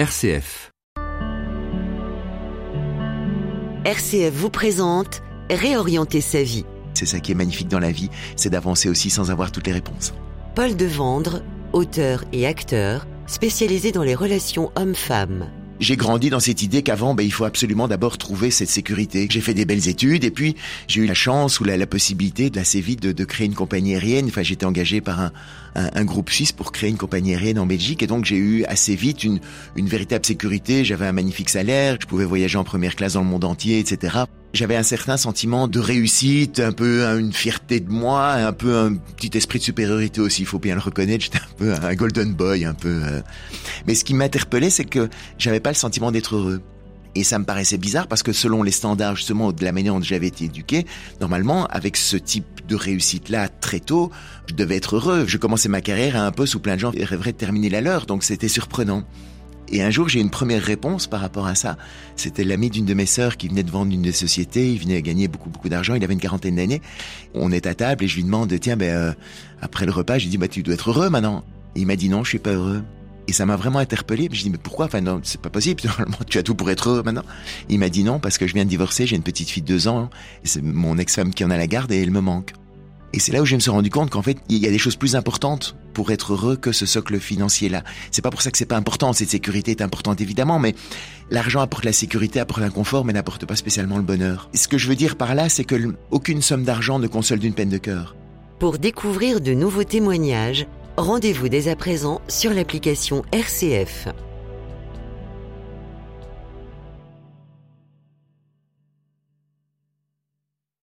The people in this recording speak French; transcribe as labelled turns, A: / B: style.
A: RCF.
B: RCF vous présente Réorienter sa vie.
C: C'est ça qui est magnifique dans la vie, c'est d'avancer aussi sans avoir toutes les réponses.
B: Paul Devendre, auteur et acteur, spécialisé dans les relations hommes-femmes.
C: J'ai grandi dans cette idée qu'avant, ben, il faut absolument d'abord trouver cette sécurité. J'ai fait des belles études et puis j'ai eu la chance ou la, possibilité assez vite de, de, créer une compagnie aérienne. Enfin, j'étais engagé par un, un, un, groupe suisse pour créer une compagnie aérienne en Belgique et donc j'ai eu assez vite une, une véritable sécurité. J'avais un magnifique salaire, je pouvais voyager en première classe dans le monde entier, etc. J'avais un certain sentiment de réussite, un peu une fierté de moi, un peu un petit esprit de supériorité aussi, il faut bien le reconnaître. J'étais un peu un golden boy, un peu. Euh... Mais ce qui m'interpellait, c'est que j'avais pas le sentiment d'être heureux. Et ça me paraissait bizarre parce que selon les standards justement de la manière dont j'avais été éduqué, normalement, avec ce type de réussite-là très tôt, je devais être heureux. Je commençais ma carrière un peu sous plein de gens rêveraient de terminer la leur, donc c'était surprenant. Et un jour, j'ai une première réponse par rapport à ça. C'était l'ami d'une de mes sœurs qui venait de vendre une des sociétés. Il venait gagner beaucoup, beaucoup d'argent. Il avait une quarantaine d'années. On est à table et je lui demande, tiens, ben, euh, après le repas, je lui dis, bah, tu dois être heureux maintenant. Et il m'a dit, non, je suis pas heureux. Et ça m'a vraiment interpellé. Je dis, mais pourquoi? Enfin, non, c'est pas possible. Normalement, tu as tout pour être heureux maintenant. Il m'a dit non, parce que je viens de divorcer. J'ai une petite fille de deux ans. Et c'est mon ex-femme qui en a la garde et elle me manque. Et c'est là où je me suis rendu compte qu'en fait, il y a des choses plus importantes pour être heureux que ce socle financier-là. C'est pas pour ça que c'est pas important. Cette sécurité est importante évidemment, mais l'argent apporte la sécurité, apporte l'inconfort, mais n'apporte pas spécialement le bonheur. Et ce que je veux dire par là, c'est que aucune somme d'argent ne console d'une peine de cœur.
B: Pour découvrir de nouveaux témoignages, rendez-vous dès à présent sur l'application RCF.